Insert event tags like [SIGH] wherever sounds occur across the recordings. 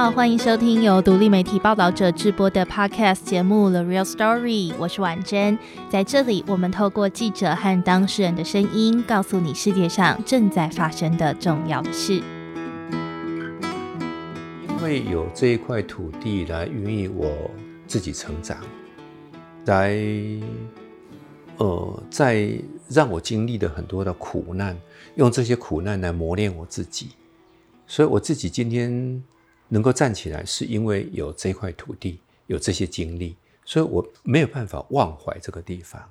好，欢迎收听由独立媒体报道者制播的 Podcast 节目《The Real Story》，我是婉珍。在这里，我们透过记者和当事人的声音，告诉你世界上正在发生的重要的事。因为有这一块土地来孕育我自己成长，来，呃，在让我经历了很多的苦难，用这些苦难来磨练我自己。所以我自己今天。能够站起来，是因为有这块土地，有这些经历，所以我没有办法忘怀这个地方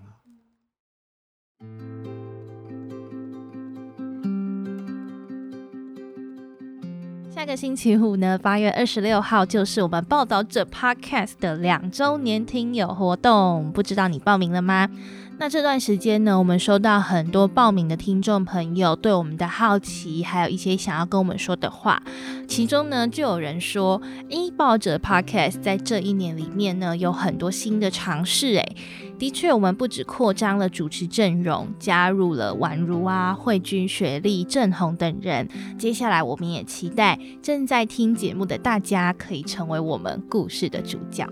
个星期五呢，八月二十六号就是我们报道者 Podcast 的两周年听友活动，不知道你报名了吗？那这段时间呢，我们收到很多报名的听众朋友对我们的好奇，还有一些想要跟我们说的话。其中呢，就有人说：“诶，报者 Podcast 在这一年里面呢，有很多新的尝试。”诶，的确，我们不止扩张了主持阵容，加入了宛如啊、慧君、雪莉、郑红等人。接下来，我们也期待正在听节目的大家可以成为我们故事的主角。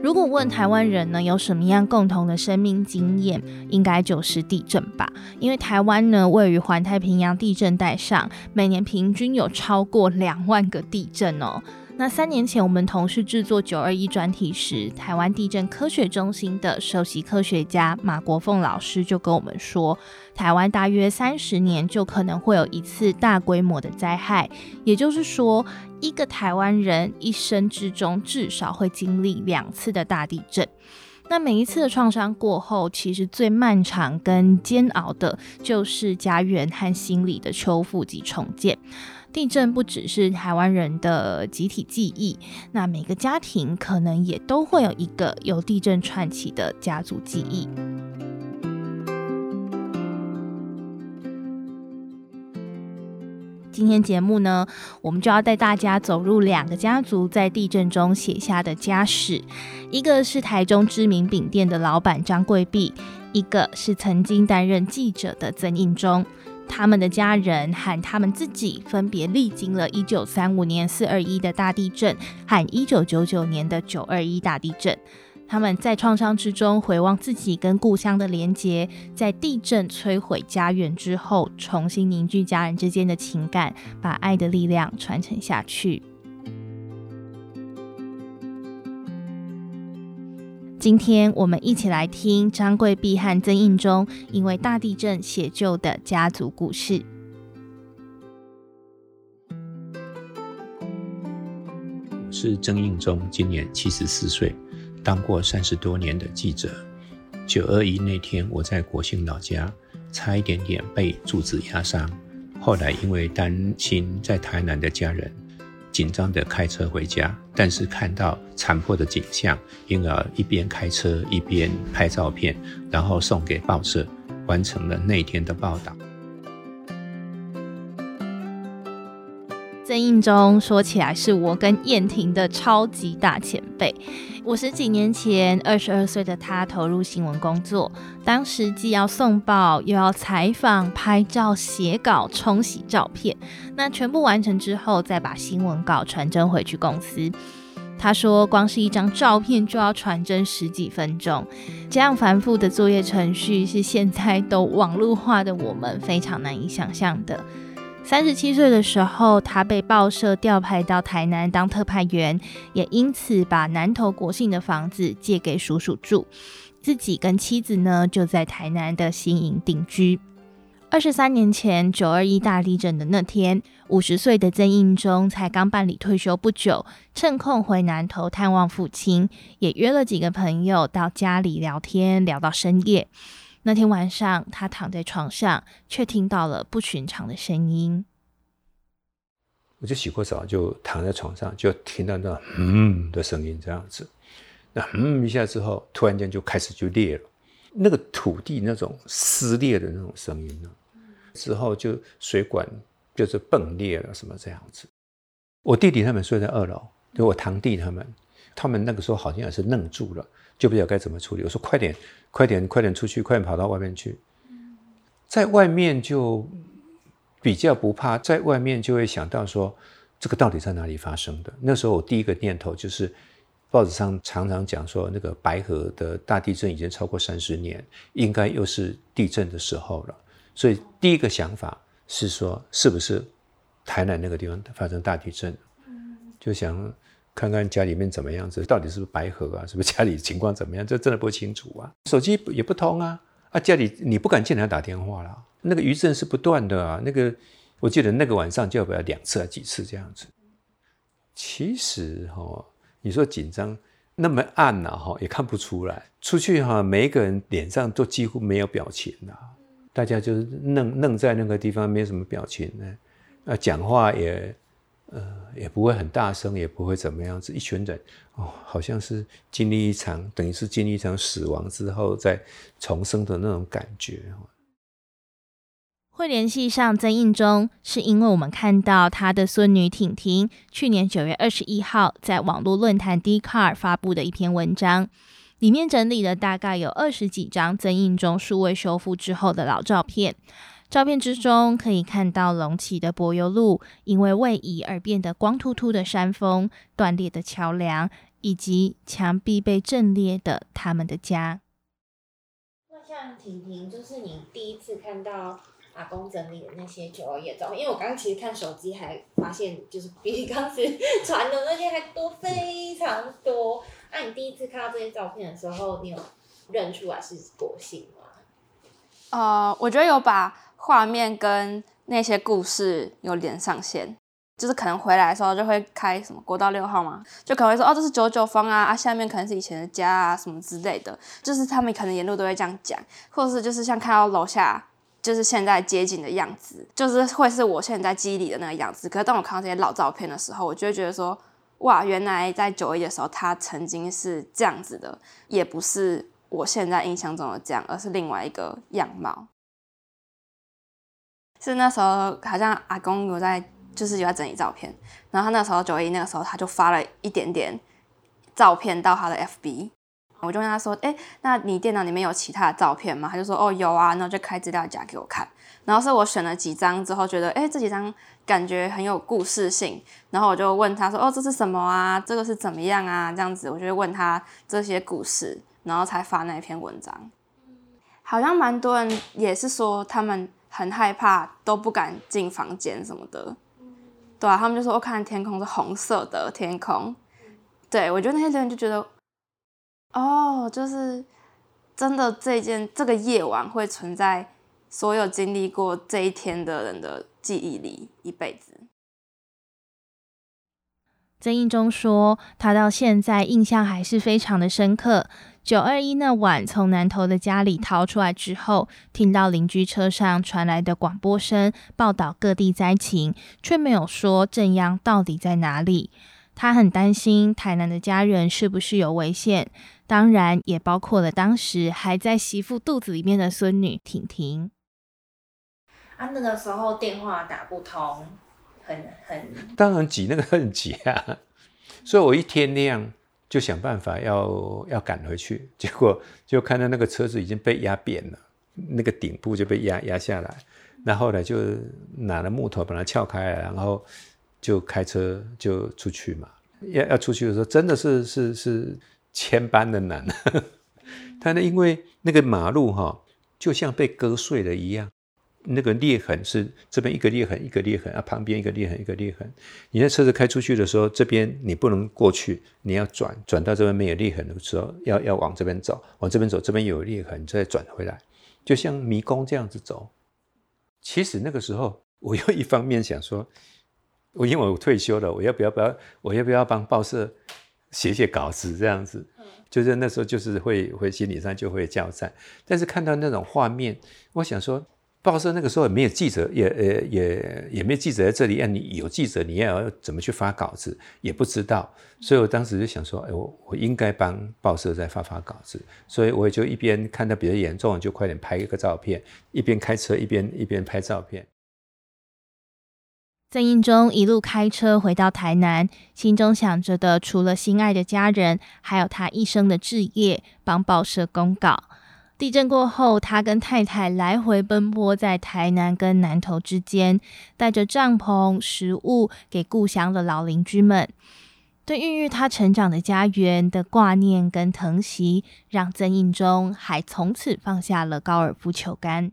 如果问台湾人呢有什么样共同的生命经验，应该就是地震吧。因为台湾呢位于环太平洋地震带上，每年平均有超过两万个地震哦。那三年前，我们同事制作九二一专题时，台湾地震科学中心的首席科学家马国凤老师就跟我们说，台湾大约三十年就可能会有一次大规模的灾害，也就是说，一个台湾人一生之中至少会经历两次的大地震。那每一次的创伤过后，其实最漫长跟煎熬的，就是家园和心理的修复及重建。地震不只是台湾人的集体记忆，那每个家庭可能也都会有一个由地震串起的家族记忆。今天节目呢，我们就要带大家走入两个家族在地震中写下的家史，一个是台中知名饼店的老板张贵碧，一个是曾经担任记者的曾应忠。他们的家人和他们自己分别历经了一九三五年四二一的大地震和一九九九年的九二一大地震。他们在创伤之中回望自己跟故乡的连结，在地震摧毁家园之后，重新凝聚家人之间的情感，把爱的力量传承下去。今天我们一起来听张贵碧和曾应忠因为大地震写就的家族故事。我是曾应忠，今年七十四岁，当过三十多年的记者。九二一那天，我在国兴老家，差一点点被柱子压伤，后来因为担心在台南的家人。紧张的开车回家，但是看到残破的景象，因而一边开车一边拍照片，然后送给报社，完成了那天的报道。曾印中说起来是我跟燕婷的超级大前辈。五十几年前，二十二岁的他投入新闻工作，当时既要送报，又要采访、拍照、写稿、冲洗照片。那全部完成之后，再把新闻稿传真回去公司。他说，光是一张照片就要传真十几分钟，这样繁复的作业程序是现在都网络化的我们非常难以想象的。三十七岁的时候，他被报社调派到台南当特派员，也因此把南投国信的房子借给叔叔住，自己跟妻子呢就在台南的新营定居。二十三年前九二一大地震的那天，五十岁的曾应忠才刚办理退休不久，趁空回南投探望父亲，也约了几个朋友到家里聊天，聊到深夜。那天晚上，他躺在床上，却听到了不寻常的声音。我就洗过澡，就躺在床上，就听到那“嗯”的声音，这样子。那“嗯”一下之后，突然间就开始就裂了，那个土地那种撕裂的那种声音呢。之后就水管就是崩裂了，什么这样子。我弟弟他们睡在二楼，就我堂弟他们，他们那个时候好像也是愣住了。就不知道该怎么处理。我说：“快点，快点，快点出去，快点跑到外面去。”在外面就比较不怕，在外面就会想到说：“这个到底在哪里发生的？那时候我第一个念头就是，报纸上常常讲说，那个白河的大地震已经超过三十年，应该又是地震的时候了。所以第一个想法是说，是不是台南那个地方发生大地震？就想看看家里面怎么样子，到底是不是白河啊？[LAUGHS] 是不是家里情况怎么样？这真的不清楚啊，手机也不通啊，啊，家里你不敢见他打电话了。那个余震是不断的啊，那个。我记得那个晚上就要不要两次还几次这样子？其实哈，你说紧张那么暗呐哈，也看不出来。出去哈，每一个人脸上都几乎没有表情呐，大家就是愣愣在那个地方，没什么表情呢。啊，讲话也呃也不会很大声，也不会怎么样子。一群人哦，好像是经历一场，等于是经历一场死亡之后再重生的那种感觉。会联系上曾印忠，是因为我们看到他的孙女婷婷去年九月二十一号在网络论坛 d c a r 发布的一篇文章，里面整理了大概有二十几张曾印忠数位修复之后的老照片。照片之中可以看到隆起的柏油路，因为位移而变得光秃秃的山峰、断裂的桥梁，以及墙壁被震裂的他们的家。那像婷婷，就是你第一次看到。阿公整理的那些九二夜照，因为我刚刚其实看手机还发现，就是比刚时传的那些还多非常多。那你第一次看到这些照片的时候，你有认出来是国姓吗？呃，我觉得有把画面跟那些故事有连上线，就是可能回来的时候就会开什么国道六号嘛，就可能会说哦，这是九九峰啊，啊下面可能是以前的家啊什么之类的，就是他们可能沿路都会这样讲，或者是就是像看到楼下。就是现在街景的样子，就是会是我现在记忆里的那个样子。可是当我看到这些老照片的时候，我就会觉得说，哇，原来在九一的时候，它曾经是这样子的，也不是我现在印象中的这样，而是另外一个样貌。是那时候好像阿公有在，就是有在整理照片，然后他那时候九一那个时候，他就发了一点点照片到他的 FB。我就问他说：“哎，那你电脑里面有其他的照片吗？”他就说：“哦，有啊。”然后就开资料夹给我看。然后是我选了几张之后，觉得哎，这几张感觉很有故事性。然后我就问他说：“哦，这是什么啊？这个是怎么样啊？”这样子，我就问他这些故事，然后才发那一篇文章。好像蛮多人也是说，他们很害怕，都不敢进房间什么的。对啊，他们就说：“我看天空是红色的天空。”对我觉得那些人就觉得。哦，就是真的，这件这个夜晚会存在所有经历过这一天的人的记忆里一辈子。曾印中说，他到现在印象还是非常的深刻。九二一那晚从南头的家里逃出来之后，听到邻居车上传来的广播声，报道各地灾情，却没有说正央到底在哪里。他很担心台南的家人是不是有危险。当然也包括了当时还在媳妇肚子里面的孙女婷婷。啊，那个时候电话打不通，很很。当然挤，那个很挤啊！[LAUGHS] 所以我一天亮就想办法要要赶回去，[LAUGHS] 结果就看到那个车子已经被压扁了，那个顶部就被压压下来。那后来就拿了木头把它撬开了，然后就开车就出去嘛。要要出去的时候，真的是是是。千般的难，他呢，因为那个马路哈，就像被割碎了一样，那个裂痕是这边一个裂痕，一个裂痕啊，旁边一个裂痕，一个裂痕。你在车子开出去的时候，这边你不能过去，你要转转到这边没有裂痕的时候，要要往这边走，往这边走，这边有裂痕，再转回来，就像迷宫这样子走。其实那个时候，我又一方面想说，我因为我退休了，我要不要不要，我要不要帮报社？写写稿子这样子，就是那时候就是会会心理上就会交战，但是看到那种画面，我想说，报社那个时候也没有记者，也呃也也没有记者在这里，啊，你有记者，你要怎么去发稿子也不知道，所以我当时就想说，哎，我我应该帮报社再发发稿子，所以我也就一边看到比较严重，就快点拍一个照片，一边开车一边一边拍照片。曾印中一路开车回到台南，心中想着的除了心爱的家人，还有他一生的志业——帮报社公稿。地震过后，他跟太太来回奔波在台南跟南投之间，带着帐篷、食物给故乡的老邻居们。对孕育他成长的家园的挂念跟疼惜，让曾印忠还从此放下了高尔夫球杆。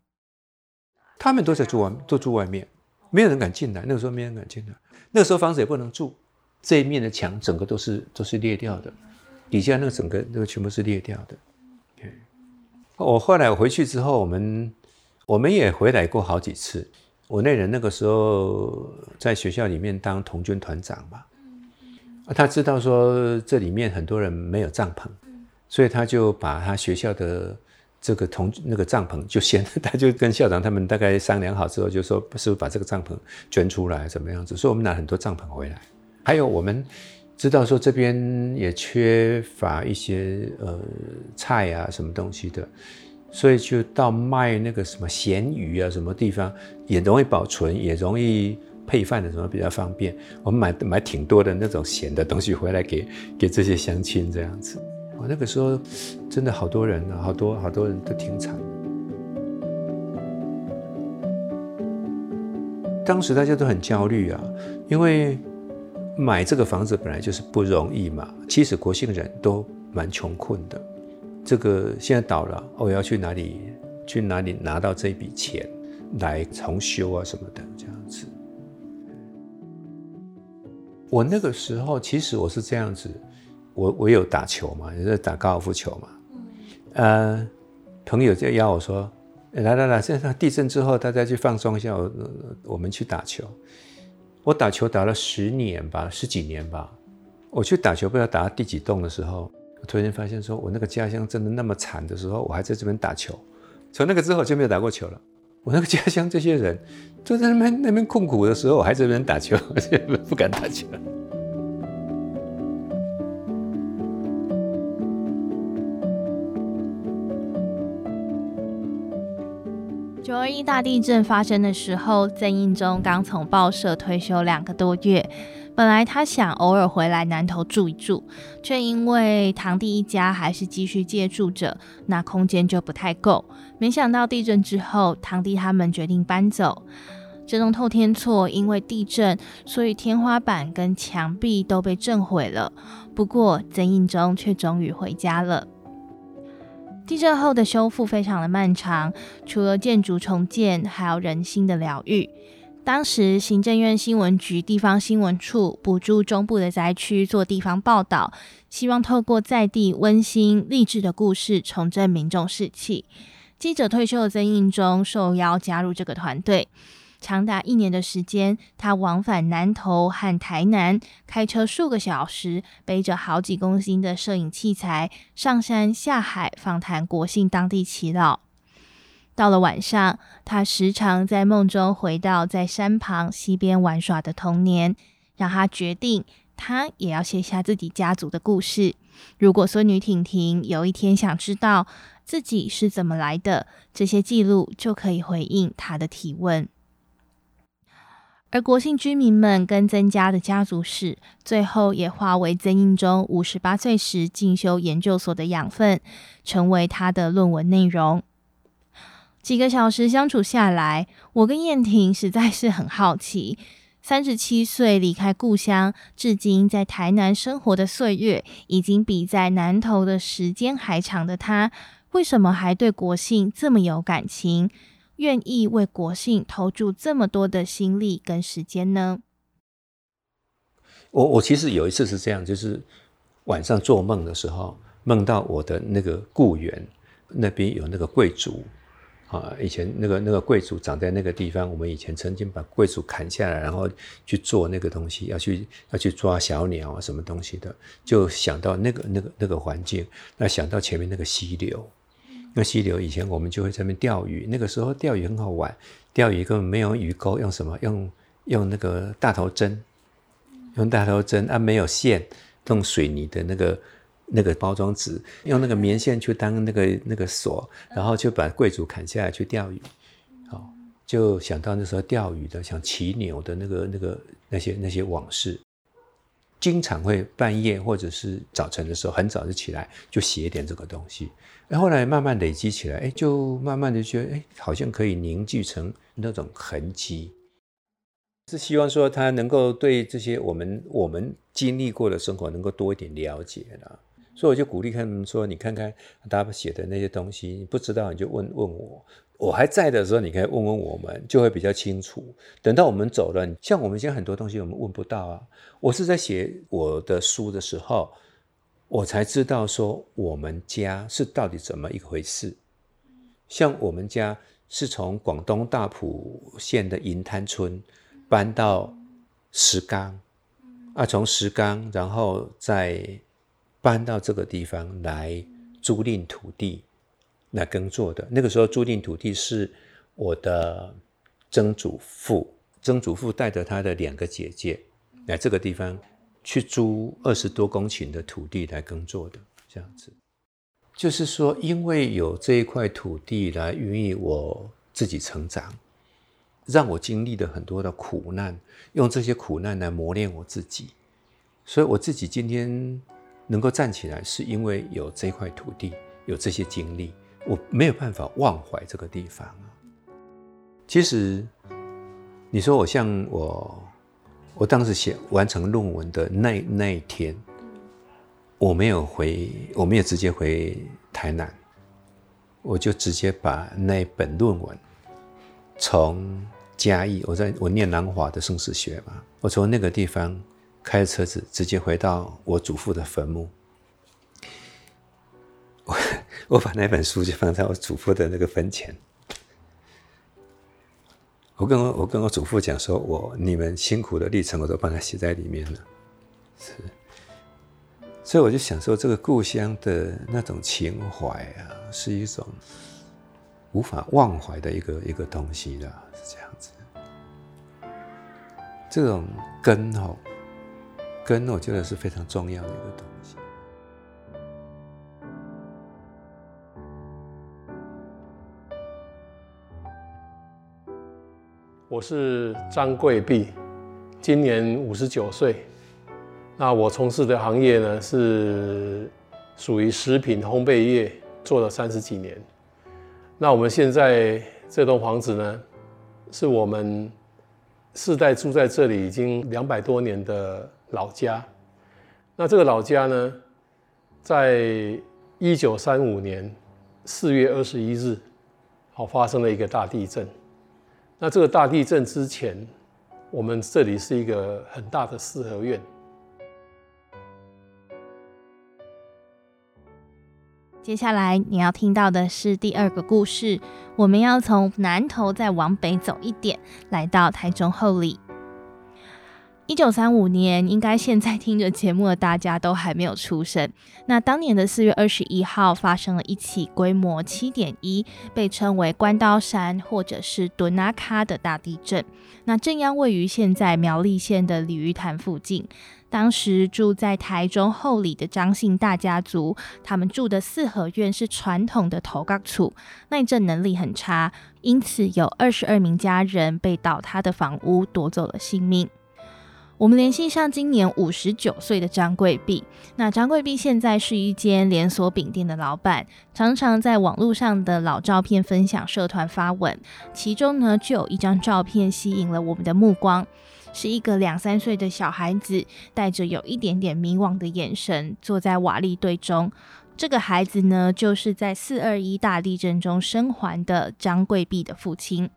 他们都在住外，都住外面，没有人敢进来。那个时候没人敢进来，那个时候房子也不能住，这一面的墙整个都是都是裂掉的，底下那个整个那个全部是裂掉的。我后来回去之后，我们我们也回来过好几次。我那人那个时候在学校里面当童军团长嘛，啊，他知道说这里面很多人没有帐篷，所以他就把他学校的这个童那个帐篷就先，[LAUGHS] 他就跟校长他们大概商量好之后，就说是不是把这个帐篷捐出来，怎么样子？所以我们拿很多帐篷回来。还有我们知道说这边也缺乏一些呃菜啊什么东西的。所以就到卖那个什么咸鱼啊，什么地方也容易保存，也容易配饭的，什么比较方便。我们买买挺多的那种咸的东西回来给给这些乡亲这样子。我那个时候真的好多人啊，好多好多人都挺惨。当时大家都很焦虑啊，因为买这个房子本来就是不容易嘛。其实国姓人都蛮穷困的。这个现在倒了，我要去哪里？去哪里拿到这笔钱来重修啊什么的这样子？我那个时候其实我是这样子，我我有打球嘛，也是打高尔夫球嘛。呃，朋友就邀我说：“来来来，现在地震之后，大家去放松一下，我我们去打球。”我打球打了十年吧，十几年吧。我去打球，不知道打到第几栋的时候。突然发现，说我那个家乡真的那么惨的时候，我还在这边打球。从那个之后就没有打过球了。我那个家乡这些人都在那边那边困苦的时候，我还在这边打球，[LAUGHS] 不敢打球。九二一大地震发生的时候，曾印忠刚从报社退休两个多月。本来他想偶尔回来南头住一住，却因为堂弟一家还是继续借住着，那空间就不太够。没想到地震之后，堂弟他们决定搬走。这栋透天厝因为地震，所以天花板跟墙壁都被震毁了。不过曾印忠却终于回家了。地震后的修复非常的漫长，除了建筑重建，还有人心的疗愈。当时，行政院新闻局地方新闻处补助中部的灾区做地方报道，希望透过在地温馨励志的故事，重振民众士气。记者退休的曾印中受邀加入这个团队，长达一年的时间，他往返南投和台南，开车数个小时，背着好几公斤的摄影器材，上山下海访谈国姓当地祈祷。到了晚上，他时常在梦中回到在山旁溪边玩耍的童年，让他决定，他也要写下自己家族的故事。如果孙女婷婷有一天想知道自己是怎么来的，这些记录就可以回应他的提问。而国姓居民们跟曾家的家族史，最后也化为曾印中五十八岁时进修研究所的养分，成为他的论文内容。几个小时相处下来，我跟燕婷实在是很好奇：三十七岁离开故乡，至今在台南生活的岁月，已经比在南投的时间还长的他，为什么还对国姓这么有感情，愿意为国姓投注这么多的心力跟时间呢？我我其实有一次是这样，就是晚上做梦的时候，梦到我的那个故园那边有那个贵族。啊，以前那个那个贵族长在那个地方，我们以前曾经把贵族砍下来，然后去做那个东西，要去要去抓小鸟啊，什么东西的，就想到那个那个那个环境，那想到前面那个溪流，那溪流以前我们就会在那边钓鱼，那个时候钓鱼很好玩，钓鱼根本没有鱼钩，用什么？用用那个大头针，用大头针啊，没有线，用水泥的那个。那个包装纸用那个棉线去当那个那个锁，然后就把贵族砍下来去钓鱼，好，就想到那时候钓鱼的，想骑牛的那个那个那些那些往事。经常会半夜或者是早晨的时候很早就起来，就写一点这个东西。然后来慢慢累积起来，哎，就慢慢的觉得，哎，好像可以凝聚成那种痕迹。是希望说他能够对这些我们我们经历过的生活能够多一点了解了。所以我就鼓励他们说：“你看看他写的那些东西，你不知道你就问问我。我还在的时候，你可以问问我们，就会比较清楚。等到我们走了，像我们现在很多东西我们问不到啊。我是在写我的书的时候，我才知道说我们家是到底怎么一回事。像我们家是从广东大埔县的银滩村搬到石冈，啊，从石冈，然后再。”搬到这个地方来租赁土地来耕作的。那个时候租赁土地是我的曾祖父，曾祖父带着他的两个姐姐来这个地方去租二十多公顷的土地来耕作的。这样子，就是说，因为有这一块土地来孕育我自己成长，让我经历了很多的苦难，用这些苦难来磨练我自己，所以我自己今天。能够站起来，是因为有这块土地，有这些经历，我没有办法忘怀这个地方啊。其实，你说我像我，我当时写完成论文的那那一天，我没有回，我没有直接回台南，我就直接把那本论文从嘉义，我在我念南华的生死学嘛，我从那个地方。开着车子直接回到我祖父的坟墓，我 [LAUGHS] 我把那本书就放在我祖父的那个坟前。我跟我我跟我祖父讲说，我你们辛苦的历程我都帮他写在里面了，是，所以我就想说，这个故乡的那种情怀啊，是一种无法忘怀的一个一个东西的，是这样子。这种根哦。根，我觉得是非常重要的一个东西。我是张贵碧，今年五十九岁。那我从事的行业呢是属于食品烘焙业，做了三十几年。那我们现在这栋房子呢，是我们世代住在这里已经两百多年的。老家，那这个老家呢，在一九三五年四月二十一日，好发生了一个大地震。那这个大地震之前，我们这里是一个很大的四合院。接下来你要听到的是第二个故事，我们要从南头再往北走一点，来到台中后里。一九三五年，应该现在听着节目的大家都还没有出生。那当年的四月二十一号，发生了一起规模七点一，被称为关刀山或者是敦纳卡的大地震。那震央位于现在苗栗县的鲤鱼潭附近。当时住在台中后里的张姓大家族，他们住的四合院是传统的头钢厝，耐震能力很差，因此有二十二名家人被倒塌的房屋夺走了性命。我们联系上今年五十九岁的张贵碧。那张贵碧现在是一间连锁饼店的老板，常常在网络上的老照片分享社团发文。其中呢，就有一张照片吸引了我们的目光，是一个两三岁的小孩子，带着有一点点迷惘的眼神，坐在瓦砾堆中。这个孩子呢，就是在四二一大地震中生还的张贵碧的父亲。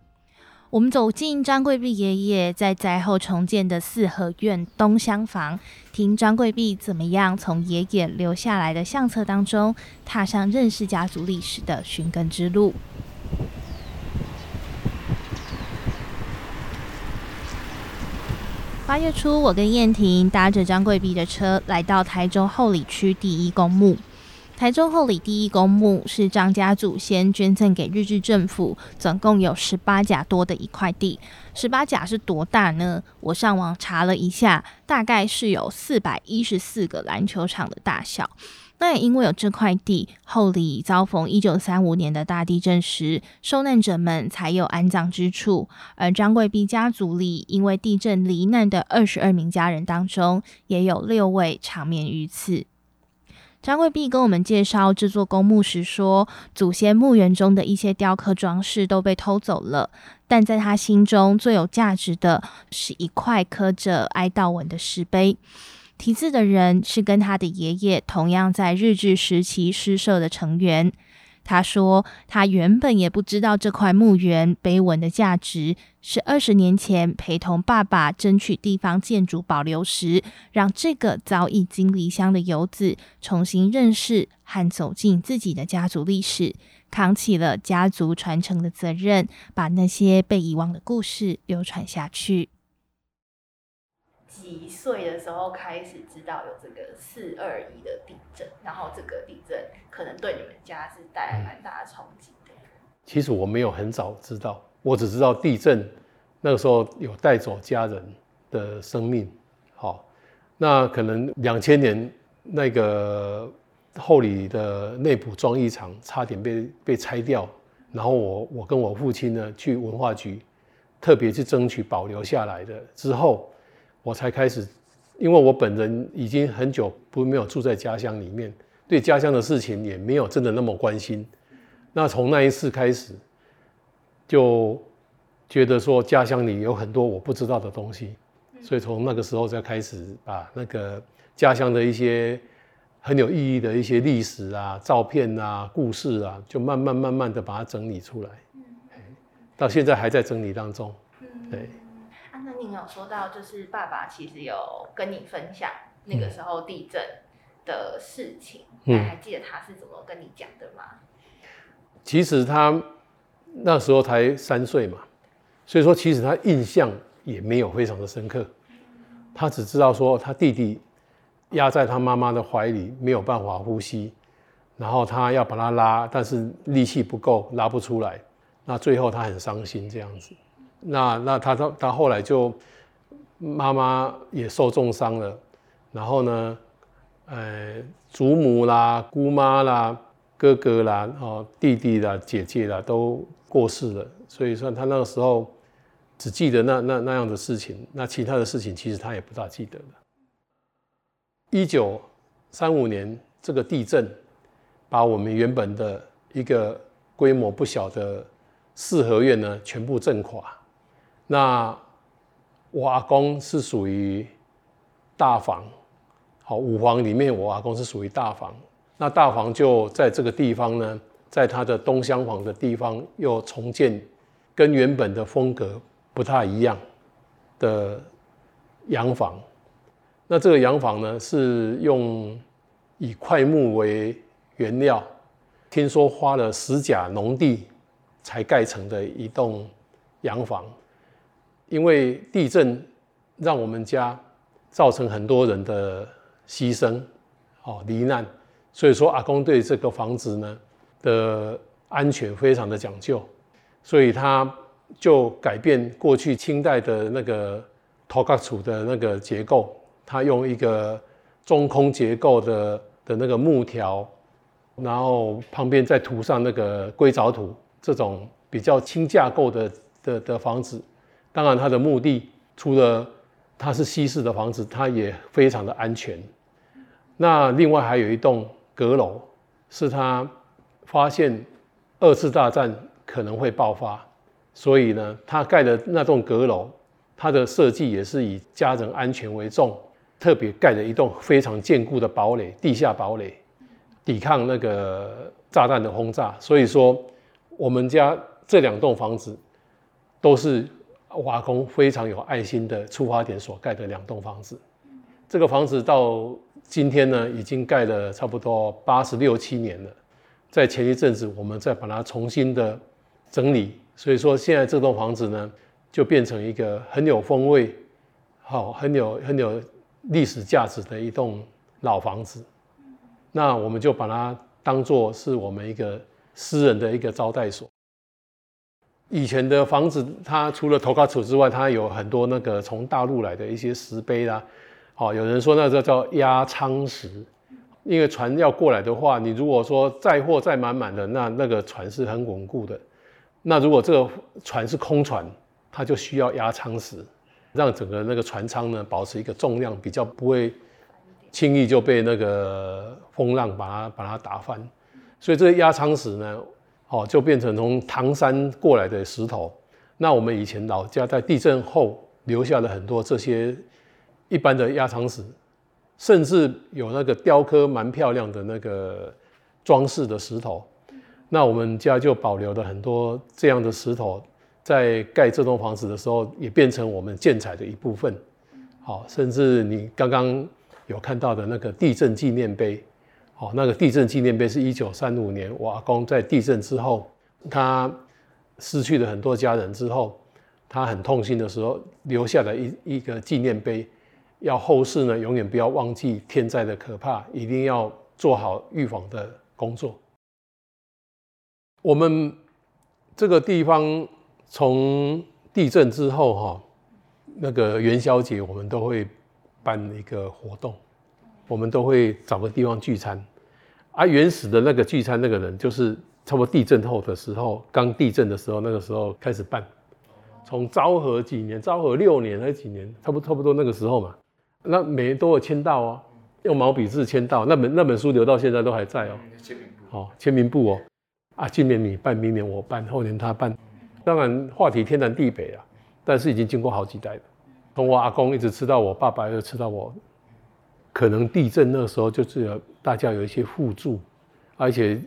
我们走进张贵碧爷爷在灾后重建的四合院东厢房，听张贵碧怎么样从爷爷留下来的相册当中，踏上认识家族历史的寻根之路。八月初，我跟燕婷搭着张贵碧的车，来到台中后里区第一公墓。台中后里第一公墓是张家祖先捐赠给日治政府，总共有十八甲多的一块地。十八甲是多大呢？我上网查了一下，大概是有四百一十四个篮球场的大小。那也因为有这块地，后里遭逢一九三五年的大地震时，受难者们才有安葬之处。而张贵碧家族里因为地震罹难的二十二名家人当中，也有六位长眠于此。张贵碧跟我们介绍这座公墓时说，祖先墓园中的一些雕刻装饰都被偷走了，但在他心中最有价值的是一块刻着哀悼文的石碑。题字的人是跟他的爷爷同样在日治时期诗社的成员。他说，他原本也不知道这块墓园碑文的价值，是二十年前陪同爸爸争取地方建筑保留时，让这个早已经离乡的游子重新认识和走进自己的家族历史，扛起了家族传承的责任，把那些被遗忘的故事流传下去。几岁的时候开始知道有这个四二一的地震，然后这个地震可能对你们家是带来蛮大的冲击。其实我没有很早知道，我只知道地震那个时候有带走家人的生命。好，那可能两千年那个后里的内埔装艺厂差点被被拆掉，然后我我跟我父亲呢去文化局特别去争取保留下来的之后。我才开始，因为我本人已经很久不没有住在家乡里面，对家乡的事情也没有真的那么关心。那从那一次开始，就觉得说家乡里有很多我不知道的东西，所以从那个时候再开始把那个家乡的一些很有意义的一些历史啊、照片啊、故事啊，就慢慢慢慢的把它整理出来。到现在还在整理当中。对。您有说到，就是爸爸其实有跟你分享那个时候地震的事情，你还记得他是怎么跟你讲的吗？其实他那时候才三岁嘛，所以说其实他印象也没有非常的深刻，他只知道说他弟弟压在他妈妈的怀里没有办法呼吸，然后他要把他拉，但是力气不够拉不出来，那最后他很伤心这样子。那那他他他后来就妈妈也受重伤了，然后呢，呃，祖母啦、姑妈啦、哥哥啦、哦弟弟啦、姐姐啦都过世了，所以说他那个时候只记得那那那样的事情，那其他的事情其实他也不大记得了。一九三五年这个地震把我们原本的一个规模不小的四合院呢全部震垮。那我阿公是属于大房，好五房里面，我阿公是属于大房。那大房就在这个地方呢，在他的东厢房的地方又重建，跟原本的风格不太一样的洋房。那这个洋房呢，是用以块木为原料，听说花了十甲农地才盖成的一栋洋房。因为地震让我们家造成很多人的牺牲，哦，罹难，所以说阿公对这个房子呢的安全非常的讲究，所以他就改变过去清代的那个头盖厝的那个结构，他用一个中空结构的的那个木条，然后旁边再涂上那个硅藻土，这种比较轻架构的的的房子。当然，它的目的除了它是西式的房子，它也非常的安全。那另外还有一栋阁楼，是他发现二次大战可能会爆发，所以呢，他盖的那栋阁楼，它的设计也是以家人安全为重，特别盖了一栋非常坚固的堡垒，地下堡垒，抵抗那个炸弹的轰炸。所以说，我们家这两栋房子都是。瓦工非常有爱心的出发点所盖的两栋房子，这个房子到今天呢，已经盖了差不多八十六七年了。在前一阵子，我们再把它重新的整理，所以说现在这栋房子呢，就变成一个很有风味、好很有很有历史价值的一栋老房子。那我们就把它当做是我们一个私人的一个招待所。以前的房子，它除了头卡楚之外，它有很多那个从大陆来的一些石碑啦。好，有人说那个叫压舱石，因为船要过来的话，你如果说载货载满满的，那那个船是很稳固的。那如果这个船是空船，它就需要压舱石，让整个那个船舱呢保持一个重量，比较不会轻易就被那个风浪把它把它打翻。所以这个压舱石呢，哦，就变成从唐山过来的石头。那我们以前老家在地震后留下了很多这些一般的压舱石。甚至有那个雕刻蛮漂亮的那个装饰的石头，那我们家就保留了很多这样的石头，在盖这栋房子的时候也变成我们建材的一部分。好，甚至你刚刚有看到的那个地震纪念碑，好，那个地震纪念碑是一九三五年我阿公在地震之后，他失去了很多家人之后，他很痛心的时候留下了一一个纪念碑。要后世呢，永远不要忘记天灾的可怕，一定要做好预防的工作。我们这个地方从地震之后哈，那个元宵节我们都会办一个活动，我们都会找个地方聚餐。啊原始的那个聚餐那个人，就是差不多地震后的时候，刚地震的时候，那个时候开始办。从昭和几年，昭和六年还是几年，差不差不多那个时候嘛。那每年都有签到哦，用毛笔字签到，那本那本书留到现在都还在哦。签名簿，哦，签名簿哦。啊，今年你办，明年我办，后年他办。当然话题天南地北啊，但是已经经过好几代了。从我阿公一直吃到我爸爸，又吃到我。可能地震那时候就是大家有一些互助，而且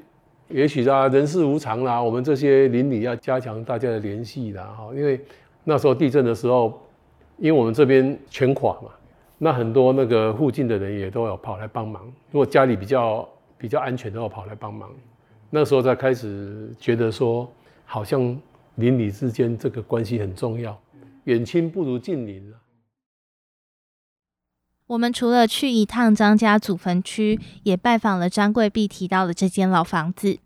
也许啊人事无常啦，我们这些邻里要加强大家的联系啦哈，因为那时候地震的时候，因为我们这边全垮嘛。那很多那个附近的人也都有跑来帮忙，如果家里比较比较安全，都要跑来帮忙。那时候才开始觉得说，好像邻里之间这个关系很重要，远亲不如近邻了。我们除了去一趟张家祖坟区，也拜访了张贵碧提到的这间老房子。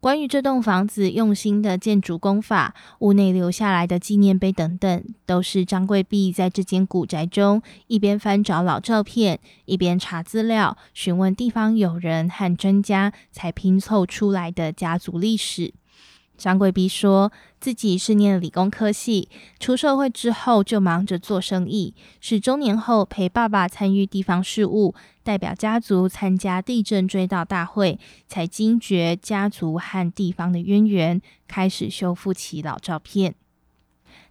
关于这栋房子用心的建筑工法、屋内留下来的纪念碑等等，都是张贵碧在这间古宅中一边翻找老照片，一边查资料、询问地方友人和专家，才拼凑出来的家族历史。张贵斌说自己是念理工科系，出社会之后就忙着做生意，是中年后陪爸爸参与地方事务，代表家族参加地震追悼大会，才惊觉家族和地方的渊源，开始修复起老照片。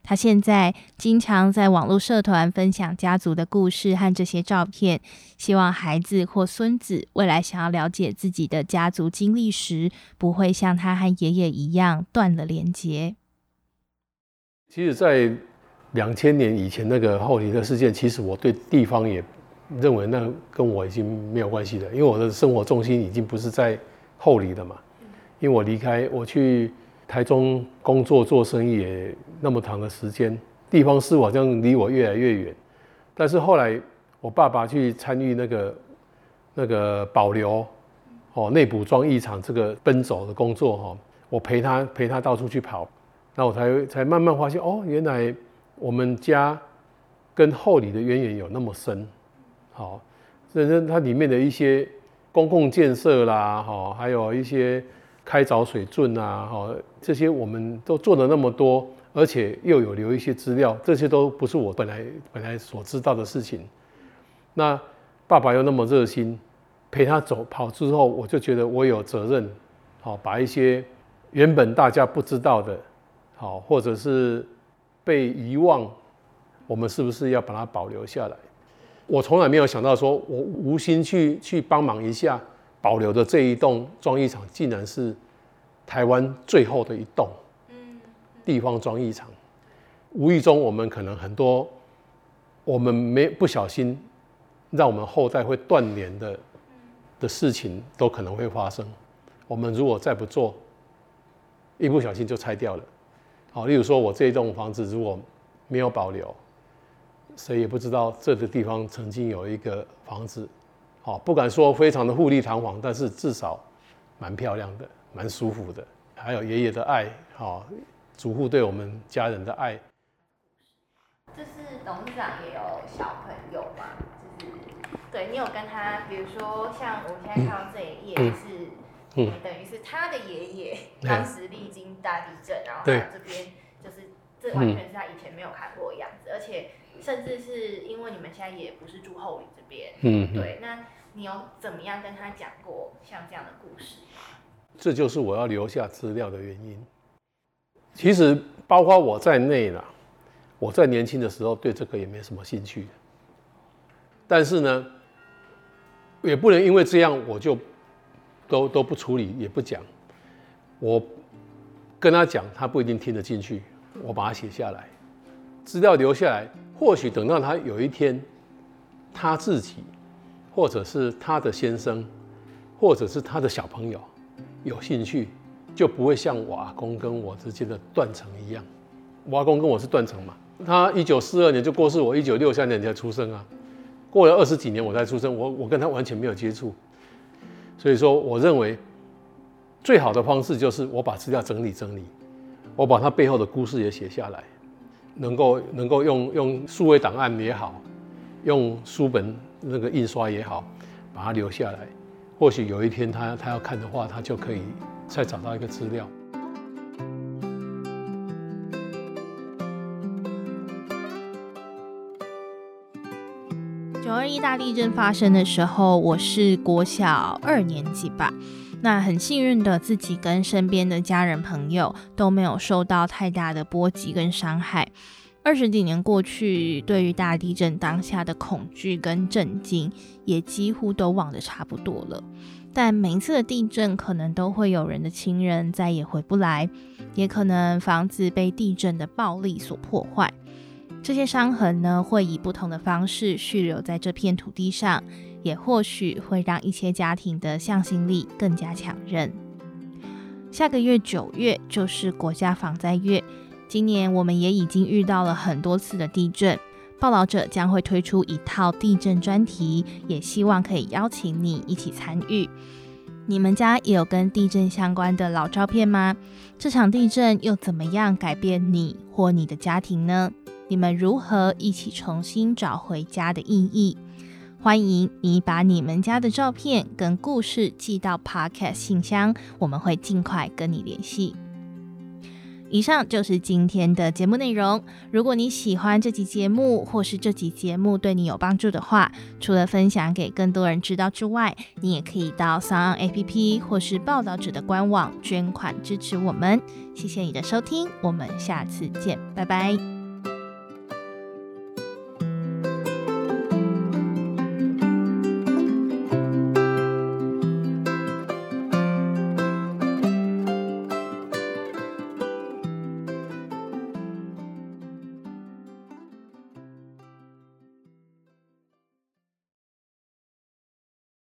他现在经常在网络社团分享家族的故事和这些照片，希望孩子或孙子未来想要了解自己的家族经历时，不会像他和爷爷一样断了连接。其实，在两千年以前那个后里的事件，其实我对地方也认为那跟我已经没有关系了，因为我的生活重心已经不是在后里的嘛，因为我离开我去。台中工作做生意也那么长的时间，地方事好像离我越来越远。但是后来我爸爸去参与那个那个保留哦内部装艺厂这个奔走的工作哈，我陪他陪他到处去跑，那我才才慢慢发现哦，原来我们家跟后里的渊源有那么深。好，这这它里面的一些公共建设啦，哈，还有一些。开凿水圳啊，哈，这些我们都做了那么多，而且又有留一些资料，这些都不是我本来本来所知道的事情。那爸爸又那么热心，陪他走跑之后，我就觉得我有责任，好把一些原本大家不知道的，好或者是被遗忘，我们是不是要把它保留下来？我从来没有想到说我无心去去帮忙一下。保留的这一栋装艺厂，竟然是台湾最后的一栋地方装异常。无意中，我们可能很多我们没不小心，让我们后代会断联的的事情，都可能会发生。我们如果再不做，一不小心就拆掉了。好，例如说我这一栋房子如果没有保留，谁也不知道这个地方曾经有一个房子。好，不敢说非常的富丽堂皇，但是至少蛮漂亮的，蛮舒服的。还有爷爷的爱，好，祖父对我们家人的爱。就是董事长也有小朋友嘛，就是对你有跟他，比如说像我现在看到这一页嗯是，嗯等于是他的爷爷对当时历经大地震，然后他这边就是这完全是他以前没有看过的样子，而且甚至是因为你们现在也不是住后里这边，嗯，嗯对，那你有怎么样跟他讲过像这样的故事？这就是我要留下资料的原因。其实包括我在内啦，我在年轻的时候对这个也没什么兴趣但是呢，也不能因为这样我就都都不处理，也不讲。我跟他讲，他不一定听得进去。我把它写下来，资料留下来，或许等到他有一天他自己，或者是他的先生，或者是他的小朋友有兴趣，就不会像我阿公跟我之间的断层一样。我阿公跟我是断层嘛，他一九四二年就过世，我一九六三年才出生啊，过了二十几年我才出生，我我跟他完全没有接触，所以说我认为最好的方式就是我把资料整理整理，我把他背后的故事也写下来，能够能够用用数位档案也好，用书本那个印刷也好，把它留下来。或许有一天他他要看的话，他就可以再找到一个资料。九二意大利震发生的时候，我是国小二年级吧。那很幸运的，自己跟身边的家人朋友都没有受到太大的波及跟伤害。二十几年过去，对于大地震当下的恐惧跟震惊，也几乎都忘得差不多了。但每一次的地震，可能都会有人的亲人再也回不来，也可能房子被地震的暴力所破坏。这些伤痕呢，会以不同的方式续留在这片土地上，也或许会让一些家庭的向心力更加强韧。下个月九月就是国家防灾月，今年我们也已经遇到了很多次的地震。报道者将会推出一套地震专题，也希望可以邀请你一起参与。你们家也有跟地震相关的老照片吗？这场地震又怎么样改变你或你的家庭呢？你们如何一起重新找回家的意义？欢迎你把你们家的照片跟故事寄到 Podcast 信箱，我们会尽快跟你联系。以上就是今天的节目内容。如果你喜欢这集节目，或是这集节目对你有帮助的话，除了分享给更多人知道之外，你也可以到 s o n APP 或是报道者的官网捐款支持我们。谢谢你的收听，我们下次见，拜拜。